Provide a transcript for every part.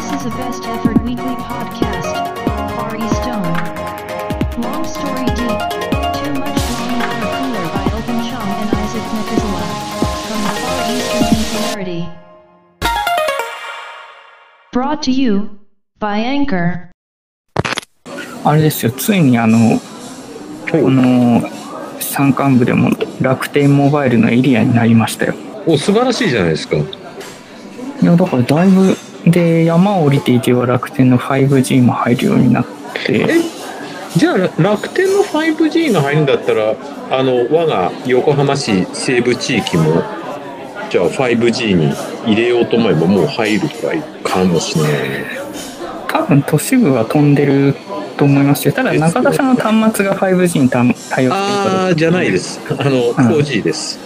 This is a best effort weekly podcast. Far East Zone. Long story deep. Too much long water cooler by Open Chong and Isaac Methuselah. From the Far Eastern Singularity. Brought to you by Anchor. あれですよ、ついにあの、この山間部でも楽天モバイルのエリアになりましたよ。お素晴らしいじゃないですか。いや、だからだいぶ、で、山を降りていけば楽天の 5G も入るようになって、えじゃあ楽天の 5G が入るんだったらあの我が横浜市西部地域もじゃあ 5G に入れようと思えばもう入るくらいかもしれないね。多分都市部は飛んでると思いますよ。ただ中田さんの端末が 5G に対応してるかああじゃないです。あの 4G です。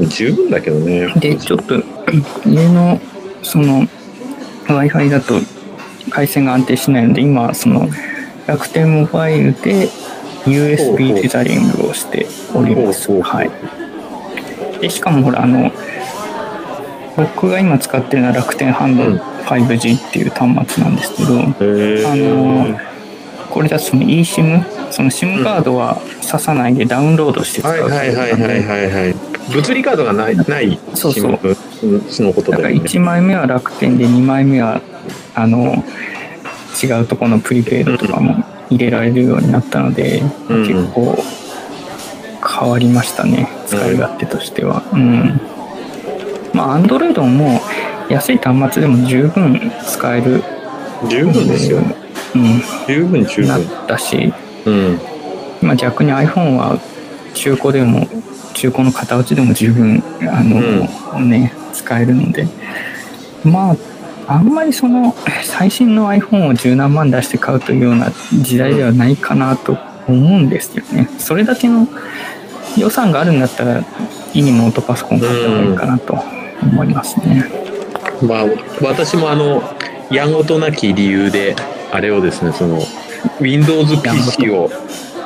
十分だけどね。で、ちょっと家のその Wi-Fi だと回線が安定しないので、今、その楽天モバイルで USB うテザリングをしております。はい。で、しかもほら、あの、僕が今使ってるのは楽天ハンドうん 5G っていう端末なんですけど、へーあのこれだとその eSIM、その SIM カードは挿さないでダウンロードして使うはいはいはいはいはいはい。物理カードがないないそうそうのことだからだよね。1枚目は楽天で2枚目はあの違うところのプリペイドとかも入れられるようになったので、うん結構変わりましたね使い勝手としてはうん、まあ Android ももう安い端末でも十分使える十分ですよ。うん十分十なっ分。たしうん。今逆に iPhone は中古でも中古の型落ちでも十分あの、ね使えるので。まああんまりその最新の iPhone を十何万出して買うというような時代ではないかなと思うんですよね。それだけの予算があるんだったらいいノートパソコン買った方がいいかなと思いますね。まあ私もあのやんごとなき理由であれをですねその Windows PC を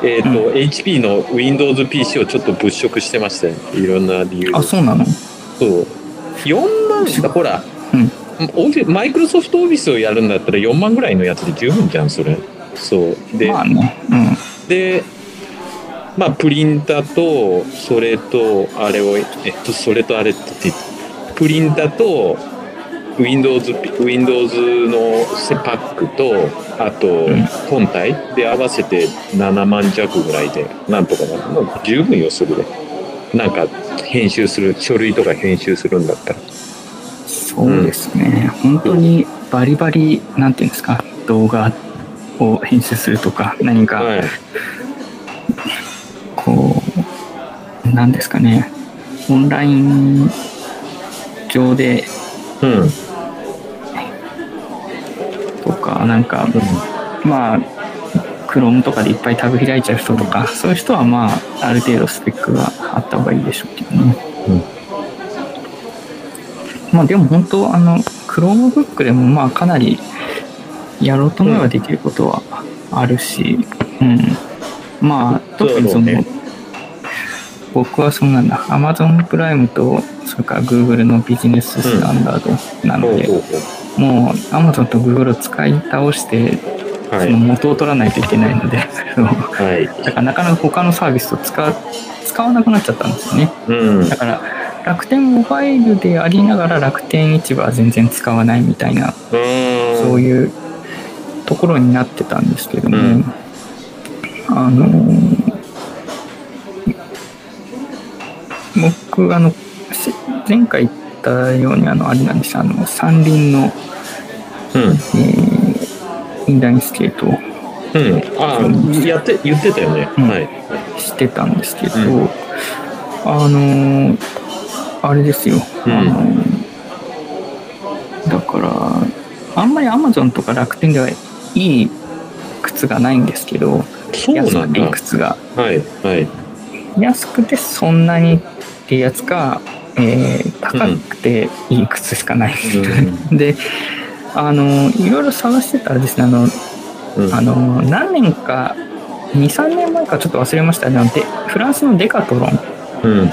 えっ、と、HP の Windows PC をちょっと物色してましたよいろんな理由であそうなの？そう。4万ほらうん。マイクロソフトオフィスをやるんだったら4万ぐらいのやつで十分じゃんそれ。そう。で、まあね。うん。でまあプリンタとそれとあれをえっとそれとあれって言ってプリンタと Windows, Windows のセパックとあとん。本体で合わせて7万弱ぐらいでなんとかなる。もう十分よそれで。なんか編集する書類とか編集するんだったら。そうですね、本当にバリバリなんていうんですか動画を編集するとか何かはい。こうなんですかね。オンライン上でうんとかなんかまあ Chrome とかでいっぱいタブ開いちゃう人とかそういう人はまあある程度スペックがあった方がいいでしょうけどね、まあでも本当あの Chromebook でもまあかなりやろうと思えばできることはあるし、うん、まあ特にその僕はそうなんだ Amazon プライムとそれから Google のビジネススタンダードなので、ほうほうほもう Amazon と Google を使い倒してその元を取らないといけないので、はい。だからなかなか他のサービスと使う使わなくなっちゃったんですよね。うん。だから楽天モバイルでありながら楽天市場は全然使わないみたいな、うん。そういうところになってたんですけども、うん。あのー僕あのし前回言ったようにあのあれなんですあの三輪の、うん。えーインラインスケート。をうん、ああやって言ってたよね、うん。はい。してたんですけど、うん。あのーあれですよ、うん。あのーだからあんまりアマゾンとか楽天ではいい靴がないんですけど安くていい靴が。はいはい。安くてそんなにってやつか、えー高くていい靴しかない、であのいろいろ探してたらですねあのうん。あの何年か23年前かちょっと忘れましたね。あのでフランスのデカトロンうん。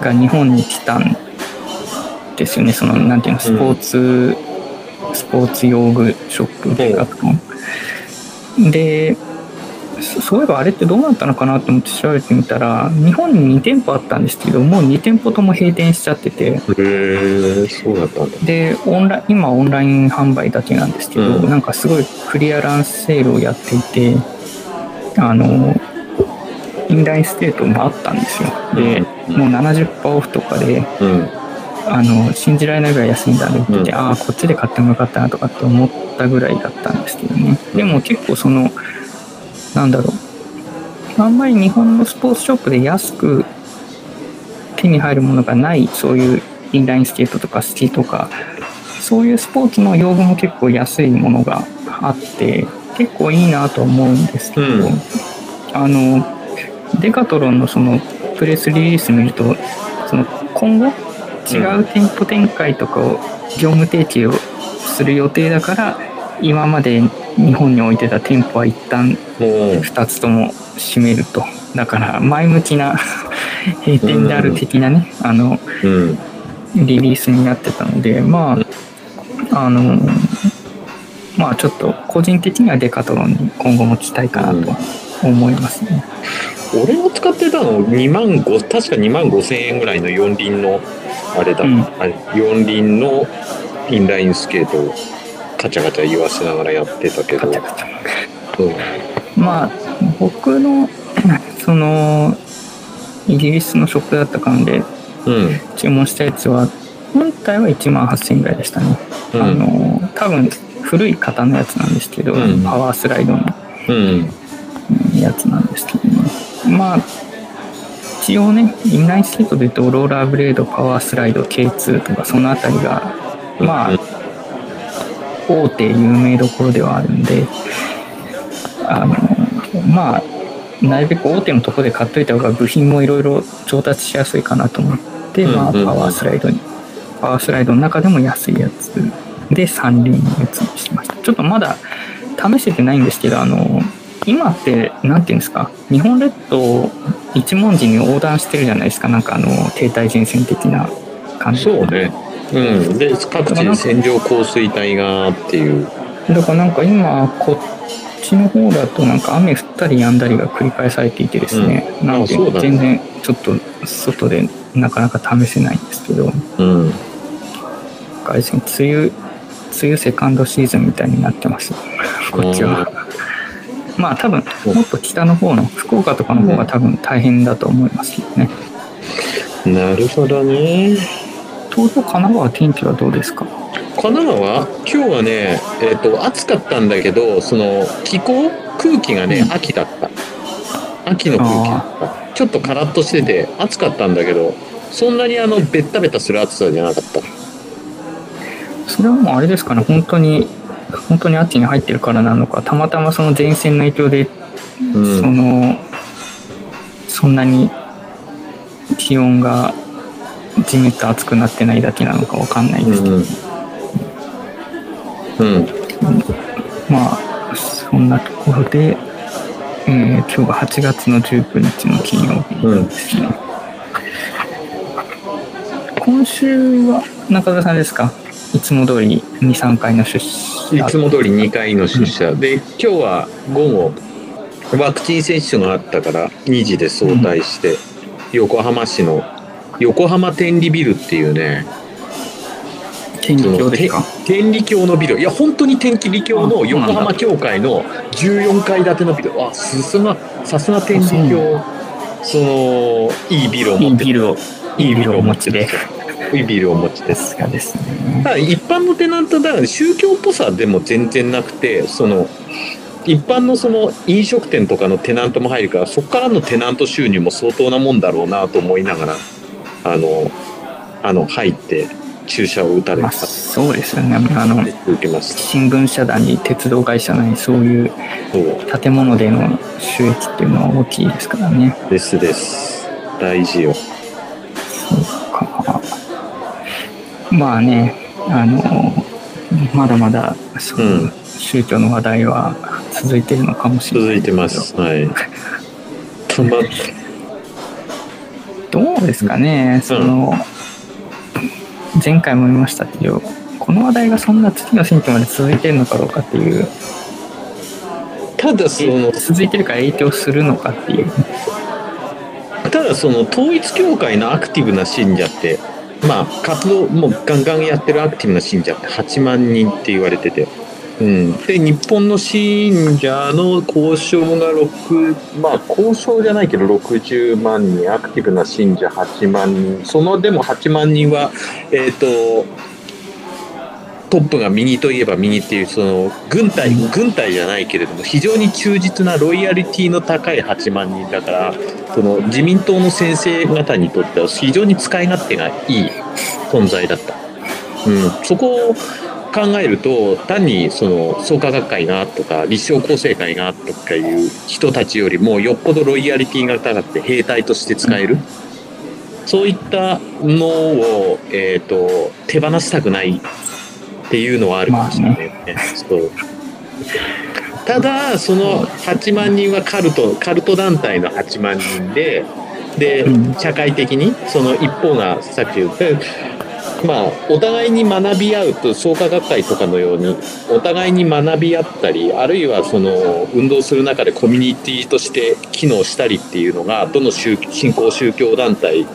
が日本に来たんですよね。そのなんていうのスポーツスポーツ用具ショップデカトロン。でそそういえばあれってどうなったのかなと思って調べてみたら日本に2店舗あったんですけどもう2店舗とも閉店しちゃってて。へえそうだったんだ。でオンライン今オンライン販売だけなんですけど、うん。なんかすごいクリアランスセールをやっていてあのインラインスケートもあったんですよ。で、うん。もう70%オフとかでうん。あの信じられないぐらい安いんだねって言って、うん。ああこっちで買ってもよかったなとかって思ったぐらいだったんですけどね。でも結構そのなんだろう。あんまり日本のスポーツショップで安く手に入るものがないそういうインラインスケートとかスキーとかそういうスポーツの用具も結構安いものがあって結構いいなと思うんですけど、うん。あのデカトロンのそのプレスリリース見るとその今後違う店舗展開とかを業務提携をする予定だから今まで日本に置いてた店舗は一旦もう2つとも閉めると。だから前向きな 閉店である的なね、あのうん。リリースになってたのでまああのまあちょっと個人的にはデカトロンに今後も期待かなと思いますね。俺の使ってたの2万5確か2万5千円ぐらいの四輪のあれだ、うん。あれ四輪のインラインスケート。をカチャカチャ言わせながらやってたけど。うんまあ僕のそのイギリスのショップだった感でうん。注文したやつは本体は1万8000円ぐらいでしたね、うん。あの多分古い型のやつなんですけど、うん。パワースライドの。やつなんですけどね。まあ一応ねインラインスケートで言うとローラーブレードパワースライド K2 とかそのあたりがまあ大手有名どころではあるんであのまあなるべく大手のところで買っといた方が部品もいろいろ調達しやすいかなと思って、まあ、パワースライドにパワースライドの中でも安いやつで三輪のやつにしました。ちょっとまだ試せてないんですけどあの今ってなんていうんですか日本列島を一文字に横断してるじゃないですか。なんかあの停滞前線的な感じ。そうねうん。で各地で線状降水帯がっていう。だからなんか今こっちの方だとなんか雨降ったり止んだりが繰り返されていてですね、うん。なので全然ちょっと外でなかなか試せないんですけど。うん。外線梅雨梅雨セカンドシーズンみたいになってます。こっちは。まあ多分もっと北の方の福岡とかの方が多分大変だと思いますけどね。なるほどね東京神奈川天気はどうですか？神奈川？今日はね、えっと暑かったんだけどその気候空気がね、うん。秋だった。秋の空気だった。ちょっとカラッとしてて暑かったんだけどそんなにあのベッタベタする暑さじゃなかった。それはもうあれですかね本当に本当に秋に入ってるからなのかたまたまその前線の影響でうん。そのそんなに気温がじめっと暑くなってないだけなのかわかんないですけど、うん。うん。まあそんなところで、えー今日が8月の19日の金曜日ですね、今週は中田さんですか？いつも通り23回の出社。いつも通り2回の出社、で今日は午後ワクチン接種があったから2時で早退して、横浜市の横浜天理ビルっていうね天気教ですか？天理教のビル。いや本当に天理教の横浜教会の14階建てのビル。あさすがさすが天理教そのいいビルをいい持って。ビルをいいビルをお持ちでいいビルをお持ちですがですねただ一般のテナントだから宗教っぽさでも全然なくてその一般のその飲食店とかのテナントも入るからそこからのテナント収入も相当なもんだろうなと思いながらあのあの入って注射を打たれまあたそうですよね。あの新聞社団に鉄道会社なりそういう建物での収益っていうのは大きいですからね。ですです。大事よ。そうか。まあねあのまだまだそういううん。宗教の話題は続いてるのかもしれない続いてます。はい どうですかね。その、前回も言いましたけどこの話題がそんな次の選挙まで続いてるのかどうかっていう。ただその続いてるから影響するのかっていう。ただその統一教会のアクティブな信者ってまあ活動もうガンガンやってるアクティブな信者って8万人って言われてて、うん、で日本の信者の交渉が6まあ交渉じゃないけど60万人アクティブな信者8万人そのでも8万人はえっ、とトップが右といえば右っていうその軍隊軍隊じゃないけれども非常に忠実なロイヤリティの高い8万人だからその自民党の先生方にとっては非常に使い勝手がいい存在だった、うん、そこを考えると単にその創価学会がとか立正厚生会がとかいう人たちよりもよっぽどロイヤリティが高くて兵隊として使える、そういったのを、えー、と手放したくないっていうのはあるかもしれないね。そう。ただその8万人はカルトカルト団体の8万人ででうん。社会的にその一方がさっき言ったまあお互いに学び合うと創価学会とかのようにお互いに学び合ったりあるいはその運動する中でコミュニティとして機能したりっていうのがどの宗信仰宗教団体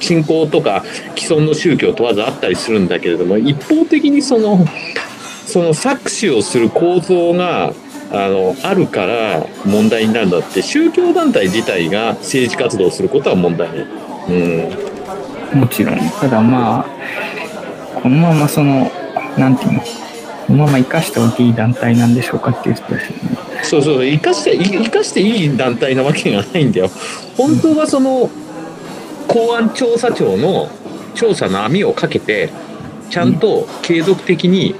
信仰とか既存の宗教問わずあったりするんだけれども一方的にそのその搾取をする構造があのあるから問題になるんだって宗教団体自体が政治活動をすることは問題ない。うんもちろん。ただまあこのままそのなんていうの？このまま生かしておいていい団体なんでしょうかっていう人ですよね。そうそう生かして生かしていい団体なわけがないんだよ。本当はその公安調査庁の調査の網をかけてちゃんと継続的に、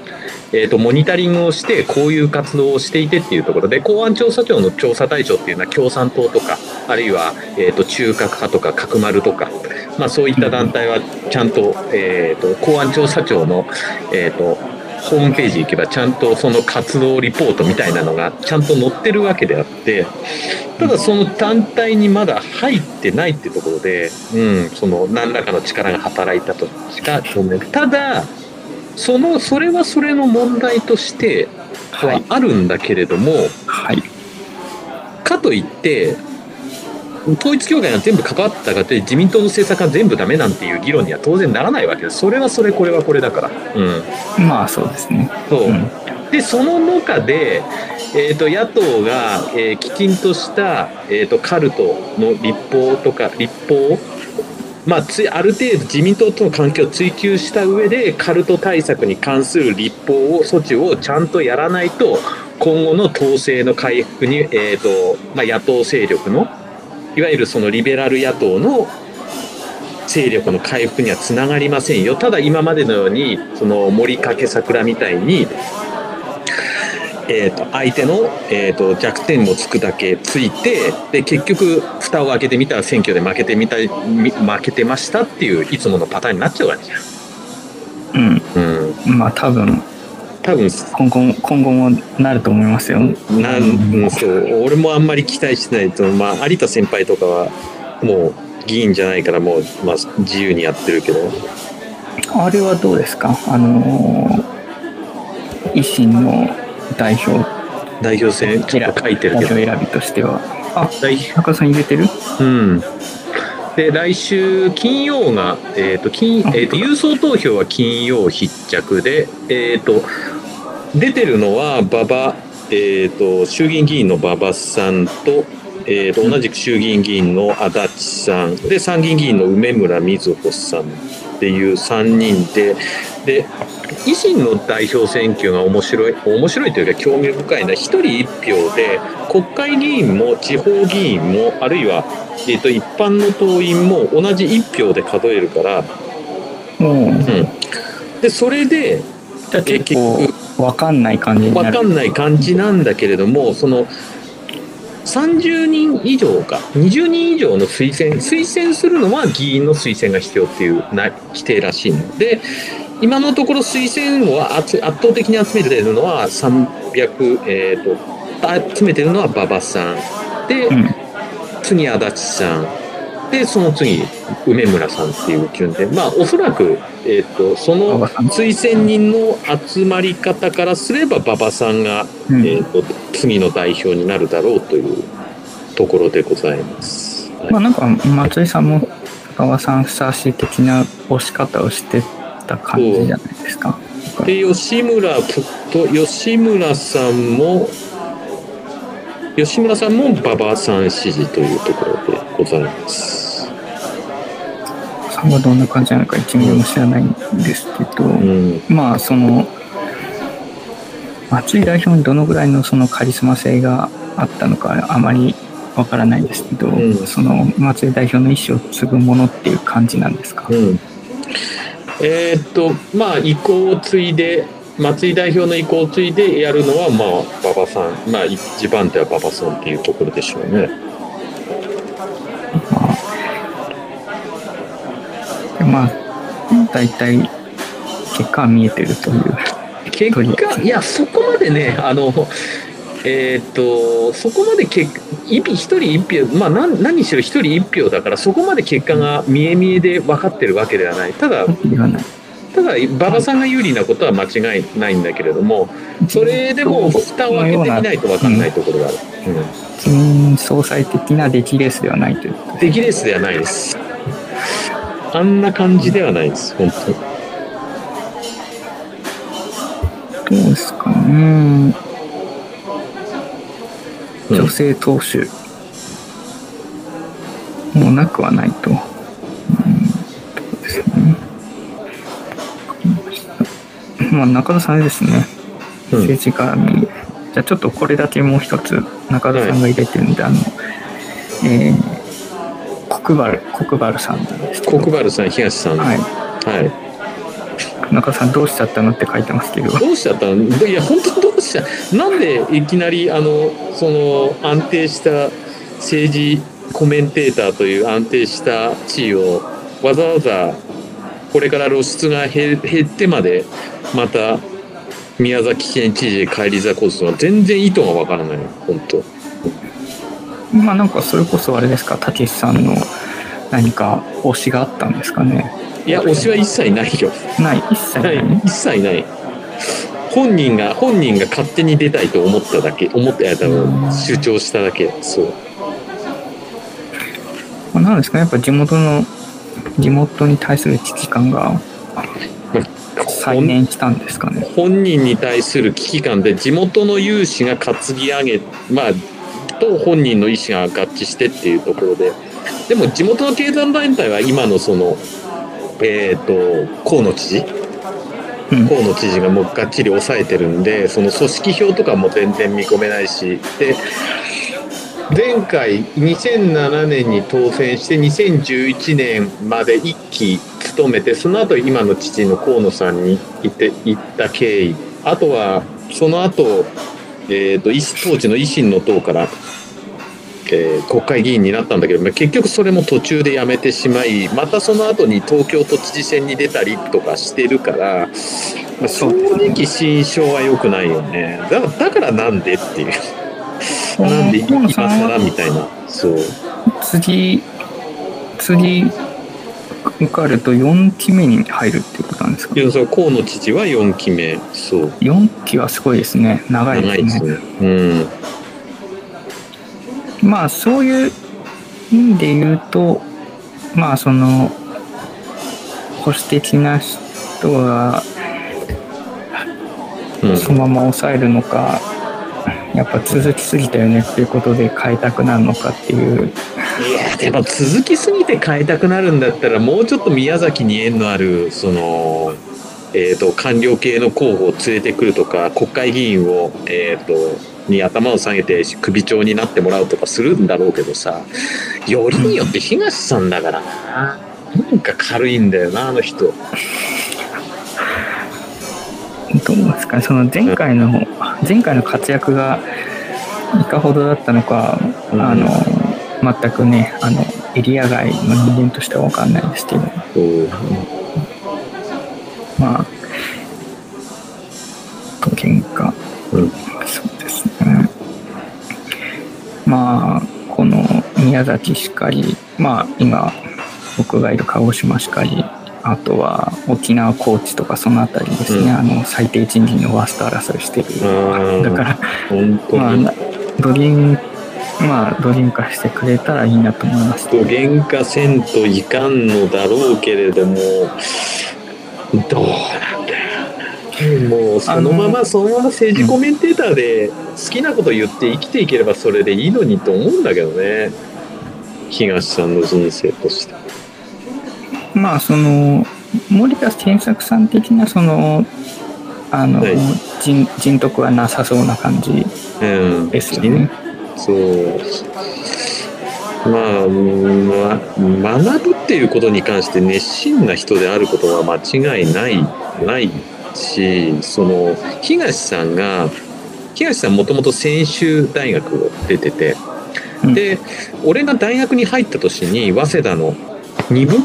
えー、とモニタリングをしてこういう活動をしていてっていうところで公安調査庁の調査対象っていうのは共産党とかあるいは、えー、と中核派とか角丸とか、まあ、そういった団体はちゃんと,、えー、と公安調査庁の、えー、とホームページ行けばちゃんとその活動リポートみたいなのがちゃんと載ってるわけであってただその団体にまだ入ってないってところで、うん、その何らかの力が働いたとしか表明ただそのそれはそれの問題としてはあるんだけれども、はい。かといって統一教会が全部関わったかって自民党の政策が全部ダメなんていう議論には当然ならないわけです。それはそれこれはこれだから。うん。まあそうですね。そう。うん。でその中で、えー、と野党が、えーきちんとした、えー、とカルトの立法とか立法をまあ、つある程度自民党との関係を追求した上でカルト対策に関する立法を措置をちゃんとやらないと今後の統制の回復に、えーとまあ、野党勢力のいわゆるそのリベラル野党の勢力の回復にはつながりませんよ。ただ今までのようにその森掛桜みたいに、えー、と相手の、えー、と弱点をつくだけついてで結局蓋を開けてみたら選挙で負けてみたみ負けてましたっていういつものパターンになっちゃうわけじうん。ゃん。うん、まあ多分多分今後も今後もなると思いますよ。なん、うん、そう。俺もあんまり期待してないと、まあ、有田先輩とかはもう議員じゃないからもう、まあ、自由にやってるけど。あれはどうですか？あのー維新の代表。代表選ちょっと書いてるけど。選びとしては。あ代中田さん入れてる？うん。で来週金曜が、えーと金えーと郵送投票は金曜必着で、えー、と出てるのは馬場、えー、と衆議院議員の馬場さんと,、えー、と同じく衆議院議員の足立さん。で参議院議員の梅村みずほさんっていう3人でで維新の代表選挙が面白い面白いというか興味深いのは1人1票で国会議員も地方議員もあるいは、えー、と一般の党員も同じ1票で数えるから、もううん、でそれで結構分かんない感じかんない感じなんだけれどもその30人以上か20人以上の推薦推薦するのは議員の推薦が必要っていうな規定らしいの。で今のところ推薦を圧圧倒的に集めてるのは300、えー、と集めてるのは馬場さん。で、うん。次足立さん。でその次梅村さんっていう順で。まあおそらく、えー、とその推薦人の集まり方からすれば馬場さんが、うん。えー、と次の代表になるだろうというところでございます。はい。まあなんか松井さんも馬場さんふさわしい的な押し方をしてた感じじゃないですか。で吉村と吉村さんも吉村さんも馬場さん支持というところでございます。さんはどんな感じなのか一ミリも知らないんですけど、うん、まあその松井代表にどのぐらいのそのカリスマ性があったのかあまりわからないですけど、んその松井代表の意思を継ぐものっていう感じなんですか？うん、えーっとまあ意向を継いで松井代表の意向を継いでやるのはまあ馬場さんまあ一番手は馬場さんっていうところでしょうね。まあ、まあ、大体結果は見えてるという。結果いやそこまでねあのえーっとそこまで結一一人一票まあ何何しろ一人一票だからそこまで結果が見え見えで分かってるわけではないただ。ただ馬場さんが有利なことは間違いないんだけれどもそれでも蓋を開けてみないと分かんないところがある。うん自民総裁的な出来レースではないという出来レースではないです。あんな感じではないです、本当に。どうですかね。うん女性党首、もうなくはないと。うん、そうですね。まあ、中田さんですね。うん政治家に、じゃあちょっとこれだけもう一つ中田さんが入れてるんで、あの、えー、国原、国原さんなんですけど国原さん、東さん。は。はい中田さんどうしちゃったのって書いてますけど。どうしちゃったの？いや、本当どうしちゃなんでいきなり、あの、その、安定した政治コメンテーターという安定した地位を、わざわざ、これから露出が減減ってまで、また、宮崎県知事へ返り咲こうとするのは全然意図がわからない。本当。まあなんかそれこそあれですか、たけしさんの何か推しがあったんですかね。いや、推しは一切ないよ。ない、一切なない。い。一切ない。本人が本人が勝手に出たいと思っただけ思ってやったの主張しただけ。そう。まあなんですかね、やっぱ地元の、地元に対する危機感が再燃したんですかね。本人に対する危機感で地元の有志が担ぎ上げまあと本人の意思が合致してっていうところで。でも地元の経済団体は今のそのえっ、と河野知事？うん。河野知事がもうがっちり抑えてるんでその組織票とかも全然見込めないしで前回2007年に当選して2011年まで1期務めてその後今の父の河野さんに行って行った経緯。あとはその後、えー、と維新当時の維新の党から、えー国会議員になったんだけどまあ結局それも途中で辞めてしまいまたその後に東京都知事選に出たりとかしてるから、まあ正直心象は良くないよねだからだからなんでっていう。なんで今更はみたいな。そう。次、次受かると4期目に入るっていうことなんですか？いやそう河野知事は4期目。そう。4期はすごいですね。長いですね。長いですね。うん。まあそういう意味で言うと、まあその、保守的な人がうん、そのまま抑えるのか、やっぱ続きすぎたよねっていうことで変えたくなるのかっていう、いやでも続きすぎて変えたくなるんだったらもうちょっと宮崎に縁のあるその、えー、と官僚系の候補を連れてくるとか国会議員を、えー、とに頭を下げて首長になってもらうとかするんだろうけどさよりによって東さんだからな。なんか軽いんだよなあの人。どうですかね、その前回の、前回の活躍がいかほどだったのか、うん。あの、全くね、あの、エリア外の人間としては分かんないですけど、う。んまあ、と喧嘩、うんまあ、この宮宮崎しかり、まあ今、僕がいる鹿児島しかり、あとは沖縄、高知とかそのあたりですね、うん。あの最低賃金のワースト争いしてる。うん。だから、まあな、ドリン、まあ、ドリン化してくれたらいいなと思います。と原価せんといかんのだろうけれどもどうなんもうそのままそのまま政治コメンテーターで好きなこと言って生きていければそれでいいのにと思うんだけどね。東さんの人生として。まあ、その、森田健作さん的な、その、あの、はい。人人徳はなさそうな感じうん。ですよね。そう。まあ、ま、学ぶっていうことに関して熱心な人であることは間違いないないしその東さんが東さんもともと専修大学を出てて、うん。で俺が大学に入った年に早稲田の2部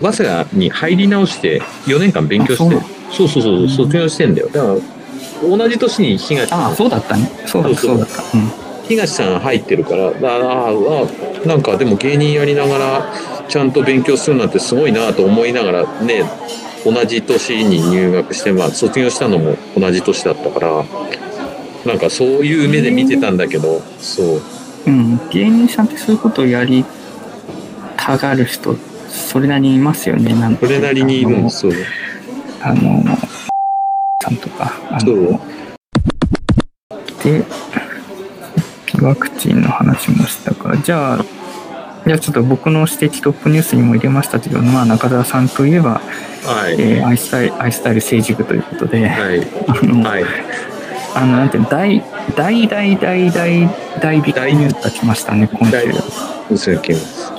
早稲田に入り直して4年間勉強してあそうそうそう卒業してんだよ。だから同じ年に東さん。ああ、そうだったね。そうだった、そそう。そううだった。うん。東さん入ってるからあああなんかでも芸人やりながらちゃんと勉強するなんてすごいなと思いながらね同じ年に入学して、まあ、卒業したのも同じ年だったからなんかそういう目で見てたんだけどそううん、芸人さんってそういうことをやりたがる人、それなりにいますよね。なんてそれなりにいるんですよあの、さんとか。あそうので、ワクチンの話もしたから、じゃあ、じゃあちょっと僕の指摘トップニュースにも入れましたけど、まあ中澤さんといえば、はい。えーアイスタイル、アイスタイル成熟ということで、はい。あの、はい。あの、なんていうの、大、大大大大大ビッグニュースが来ましたね、今週。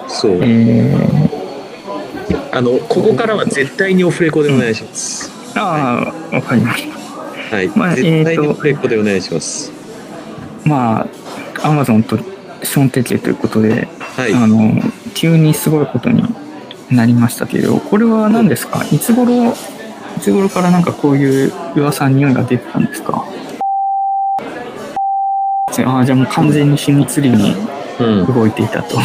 そう。えあのここからは絶対にオフレコでお願いします、ー、ああ、わかりました。はい、まあ絶対にオフレコでお願いします。まあ、アマゾンとションテケということで、はい。あの、急にすごいことになりましたけど、これは何ですか？い。つ頃、いつ頃からなんかこういう噂、匂いが出てたんですか？ああ、じゃあもう完全に秘密裏にうん。動いていたと。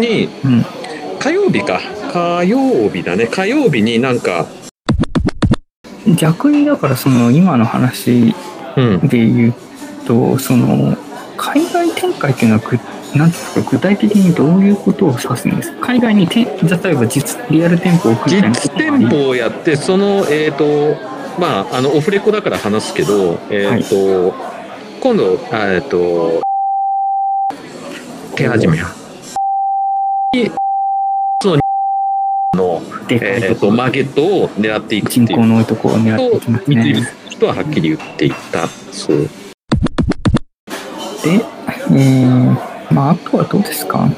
にうん。火曜日か。火曜日だね。火曜日になんか逆にだからその今の話うん。で言うと、その、海外展開っていうのはぐ、なんていうんですか、具体的にどういうことを指すんですか？海外にて、例えば実、リアル店舗を実店舗をやってそのえっ、とまああのオフレコだから話すけどえっ、と、今度あえっ、と手始めや。にそのえー、とマーケットを狙っていくっていう。人口の多いところを狙っていときますね。人ははっきり言っていた。そうで、えー、まあ、あとはどうですか？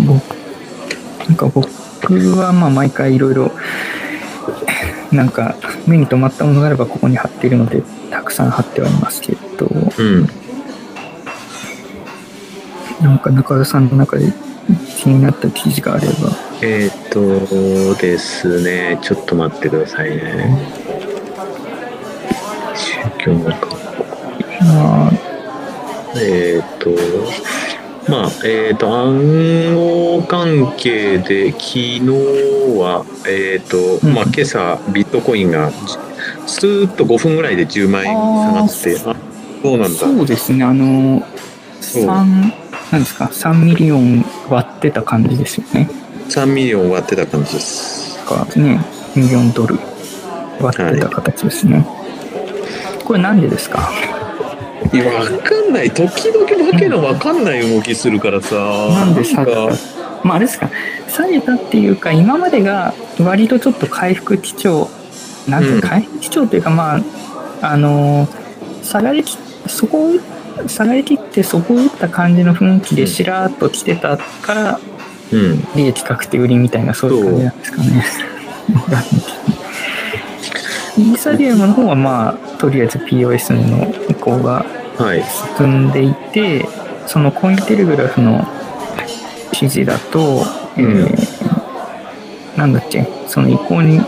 僕、なんか僕はまあ毎回いろいろ、なんか目に留まったものがあればここに貼っているので、たくさん貼ってはいますけど、うん。なんか中田さんの中で気になった記事があれば、えっ、とですねちょっと待ってくださいね。宗教の学校。まあ、えっ、と、まあ、えっ、と、暗号関係で、昨日は、えっ、と、うんまあ、今朝、ビットコインが、じスーッと5分ぐらいで10万円下がって、あそうなんだ。そうですね、あの、そう3、なんですか、3ミリオン割ってた感じですよね。3ミリオン割ってた感じです。かね、ミリオンドル割ってた形ですね。これなんでですか？いや、わかんない。時々わけのわかんない動きするからさ。なんで下げたかまああれですか、下げたっていうか、今までが割とちょっと回復基調、なんていううんか、回復基調というか、まあ、あのー下がりき、そこを、下がりきってそこを打った感じの雰囲気でしらーっと来てたから、うん。利益確定売りみたいな、そういう感じなんですかね。イーサリアムの方はまあ、とりあえず POS の移行がはい。進んでいて、そのコインテレグラフの記事だと、えーなんだっけ、その移行に、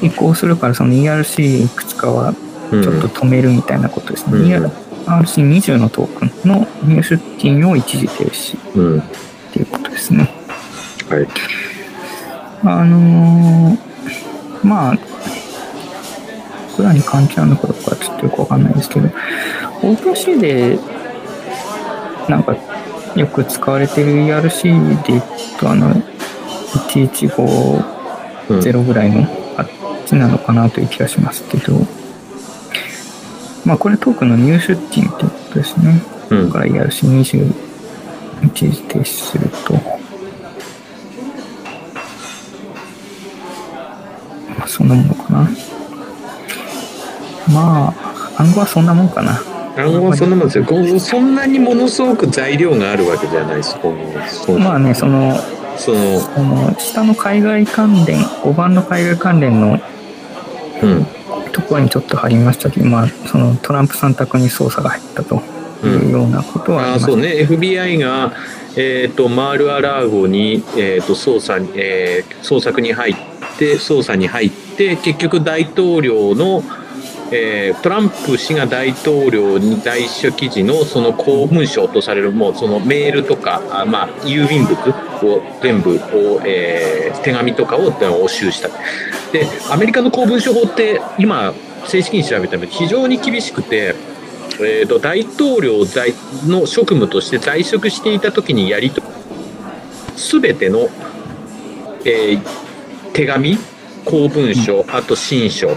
移行するからその ERC いくつかはうんちょっと止めるみたいなことですね。うん ER RC20 のトークンの入出金を一時停止うん。っていうことですね。はい。あのーまあ、僕らに関係あるのかどうかはちょっとよくわかんないですけど、オープンシーで、なんか、よく使われてる ERC で言うと、あの、1150うん。ぐらいのあっちなのかなという気がしますけど、まあ、これトークンの入出金ということですね。うんだから ERC20 一時停止すると、まあ、そんなものかな。まあ、暗号はそんなもんかな。暗号はそんなもんですよ。そんなにものすごく材料があるわけじゃないです。このまあね、その、その、この下の海外関連、5番の海外関連のうん。ところにちょっと貼りましたけど、まあ、そのトランプさん宅に捜査が入ったというようなことはありましたあそうね、FBI が、えー、とマール・ア・ラーゴに、えー、と捜査に、えー捜索に入って捜査に入って結局大統領の、えートランプ氏が大統領に在書記時のその公文書とされるもうそのメールとかあ、まあ、郵便物を全部を、えー手紙とかを押収した。でアメリカの公文書法って今正式に調べても非常に厳しくてえー、と大統領在の職務として在職していた時にやりと全ての、えー手紙公文書あと親書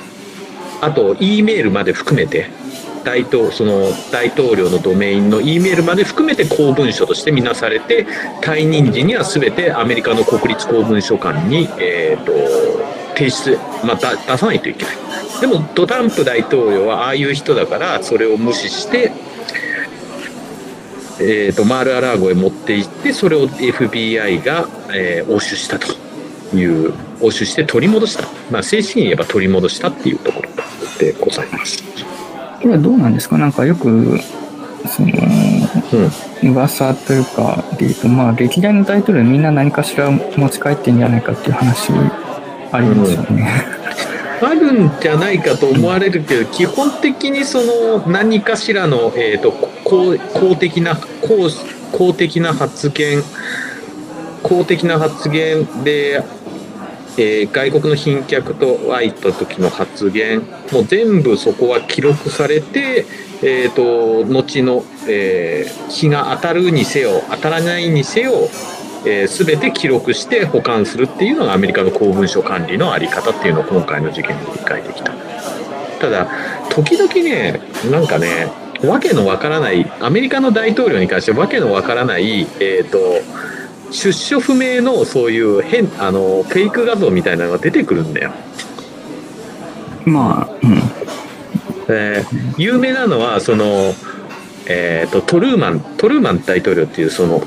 あと E メールまで含めて大統その大統領のドメインの E メールまで含めて公文書として見なされて退任時には全てアメリカの国立公文書館に、えー、と提出また出さないといけない。でもトランプ大統領はああいう人だからそれを無視して、えー、とマール・ア・ラーゴへ持って行ってそれを FBI が、えー押収したという押収して取り戻した、まあ、正式に言えば取り戻したっていうところでございます。これはどうなんですか？なんかよく、その、うん噂というか、で言うと、まあ、歴代の大統領みんな何かしら持ち帰ってんじゃないかっていう話ありますよね。あるんじゃないかと思われるけど基本的にその何かしらの、えー、と公公的な公公的な発言公的な発言で、えー外国の賓客と会った時の発言もう全部そこは記録されて、えー、と後の、えー日が当たるにせよ当たらないにせよえー、全て記録して保管するっていうのがアメリカの公文書管理のあり方っていうのを今回の事件で理解できた。ただ時々ねなんかねわけのわからないアメリカの大統領に関してわけのわからないえっ、と出所不明のそういう変あのフェイク画像みたいなのが出てくるんだよまあ、うん。えー有名なのはその、えー、とトルーマントルーマン大統領っていうその、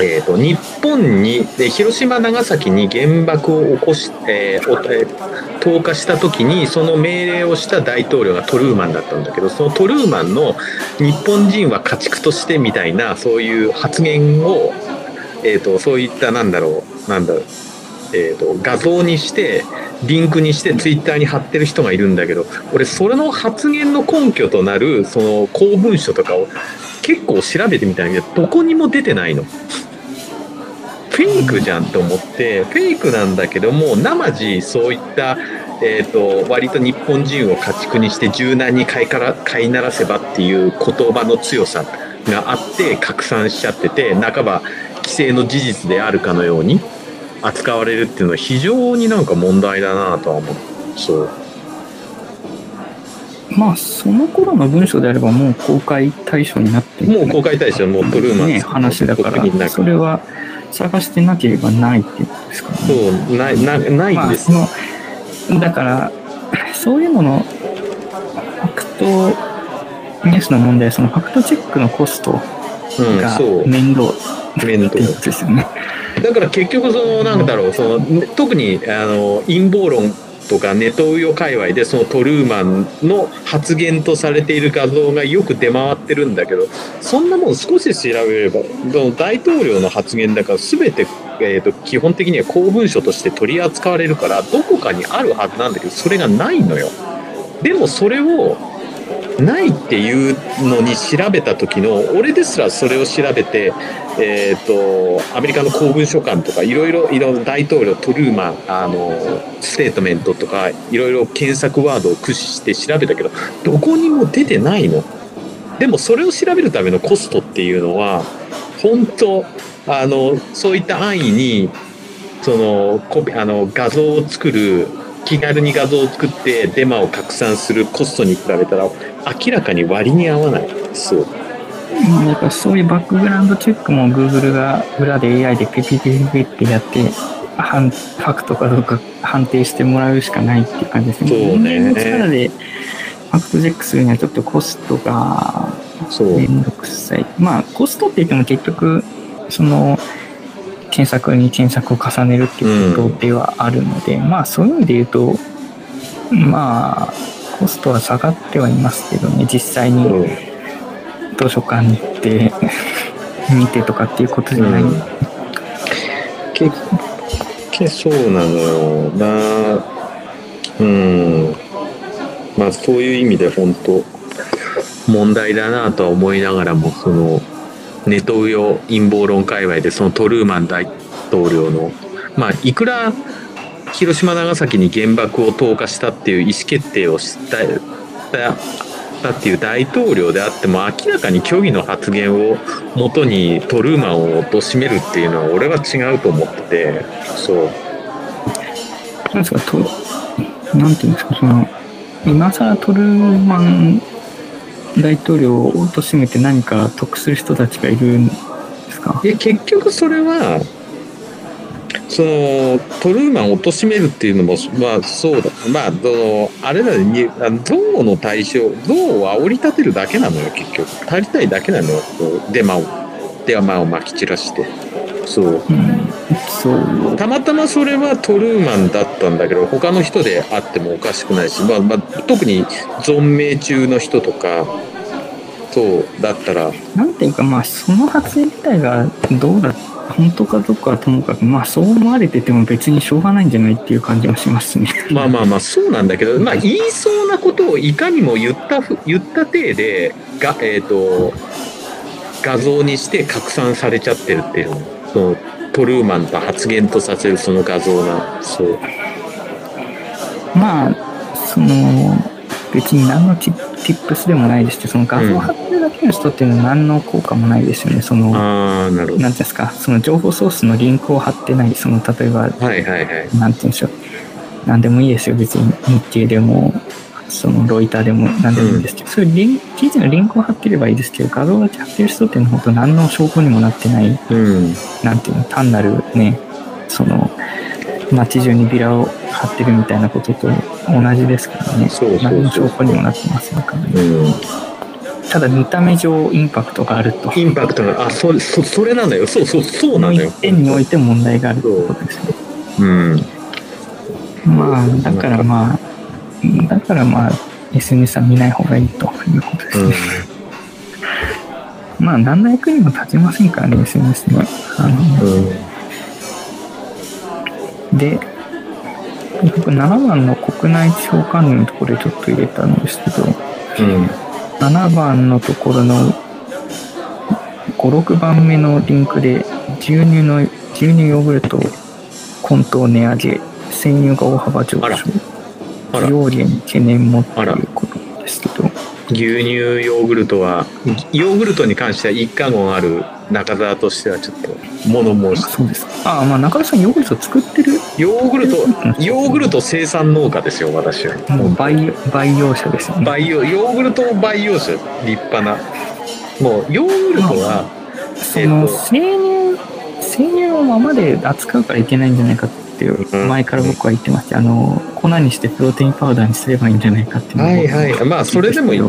えー、と日本にで広島長崎に原爆を起こし、えーおえー投下した時にその命令をした大統領がトルーマンだったんだけどそのトルーマンの日本人は家畜としてみたいなそういう発言を、えー、とそういったなんだろうなんだろうえー、と画像にしてリンクにしてツイッターに貼ってる人がいるんだけど俺それの発言の根拠となるその公文書とかを結構調べてみたんだけどどこにも出てないの。フェイクじゃんと思ってフェイクなんだけども生地そういった、えー、と割と日本人を家畜にして柔軟に飼いから飼いならせばっていう言葉の強さがあって拡散しちゃってて半ば規制の事実であるかのように扱われるっていうのは非常になんか問題だなとは思う。そう。まあ、その頃の文章であればもう公開対象になってもう公開対象もうトルーマンね、話だから、それは探してなければないっていうことですからね。そうないなないまあ、んですその、だから、そういうのの、ファクト、ニュースの問題は、そのファクトチェックのコストうんが面倒面倒ですよね。だから結局そのなんだろうそのね特にあの陰謀論とかネトウヨ界隈でそのトルーマンの発言とされている画像がよく出回ってるんだけどそんなもん少し調べれば大統領の発言だから全て、えー、と基本的には公文書として取り扱われるからどこかにあるはずなんだけどそれがないのよ。でもそれをないっていうのに調べた時の俺ですらそれを調べて、えー、とアメリカの公文書館とかいろいろいろ大統領トルーマンあのステートメントとかいろいろ検索ワードを駆使して調べたけどどこにも出てないの。でもそれを調べるためのコストっていうのは本当あのそういった安易にそのあの画像を作る気軽に画像を作ってデマを拡散するコストに比べたら明らかに割に合わないそうやっぱそういうバックグラウンドチェックも Google が裏で AI でピピピピピってやって反ファクトかどうか判定してもらうしかないっていう感じですね。そうね人間の力でファクトチェックするにはちょっとコストがめんどくさい。まあコストって言っても結局その検索に検索を重ねるっていうことではあるので、まあそういう意味で言うとまあコストは下がってはいますけどね実際に。うん。図書館に行って見てとかっていうことじゃない、うん。けけそうなのよ。なうん。まあそういう意味で本当問題だなとは思いながらもそのネトウヨ陰謀論界隈でそのトルーマン大統領のまあいくら広島長崎に原爆を投下したっていう意思決定をしたたっていう大統領であっても明らかに虚偽の発言をもとにトルーマンを貶めるっていうのは俺は違うと思っててそう。なんですかとなんていうんですかその今更トルーマン大統領を貶めて何か得する人たちがいるんですか？で結局それはそのトルーマンを貶めるっていうのもまあそうだ。まあそのあれだね憎悪の対象憎悪を煽り立てるだけなのよ結局。足りたいだけなのよデマをデマをまき散らして。そう。うん。そうたまたまそれはトルーマンだったんだけど他の人であってもおかしくないし、まあまあ、特に存命中の人とかそうだったら。なんていうかまあその発言自体がどうだ本当かどうかはともかくまあそう思われてても別にしょうがないんじゃないっていう感じがしますね。まあまあまあそうなんだけど、まあ、言いそうなことをいかにも言ったふ言った体でが、えー、と画像にして拡散されちゃってるっていうのそのトルーマンと発言とさせるその画像が。そう。まあその別に何のチティップスでもないですしその画像を貼ってるだけの人っていうのは何の効果もないですよね。そのああなるほど。なんていうんですかその情報ソースのリンクを貼ってないその例えばはいはいはい。なんていうんでしょう。何でもいいですよ。別に日経でもそのロイターでも何でもいいんですけど、そういうリン記事のリンクを貼ってればいいですけど画像だけ貼ってる人っていうのは本当何の証拠にもなってないうん。なんていうの単なるねその街中にビラを貼ってるみたいなことと同じですからね。そう何の証拠にもなってませんからね。うん。ただ見た目上インパクトがあると。インパクトがあそれそそれなんだよ。そうそうそうなののよ一点において問題があるってことですねうん。まあだからまあだからまあ SNS は見ない方がいいということですね、まあ何の役にも立ちませんからね SNS は。あのうん。で、僕7番の国内地方管理のところでちょっと入れたんですけど、うん。7番のところの5、6番目のリンクで、牛乳の、牛乳ヨーグルト、混沌値上げ、生乳が大幅上昇、あら。利用に懸念もっていうことですけど、牛乳ヨーグルトはヨーグルトに関しては一家言ある中澤としてはちょっと物申しそうですか。ああ、まあ中田さんヨーグルト作ってる、ヨーグルトヨーグルト生産農家ですよ私は。もう培培養者ですよね。培養ヨーグルト培養者立派な。もうヨーグルトはそのえっと生乳生乳のままで扱うからいけないんじゃないかっていううん。前から僕は言ってましてあの粉にしてプロテインパウダーにすればいいんじゃないかっていうはいはい。まあそれでもいい。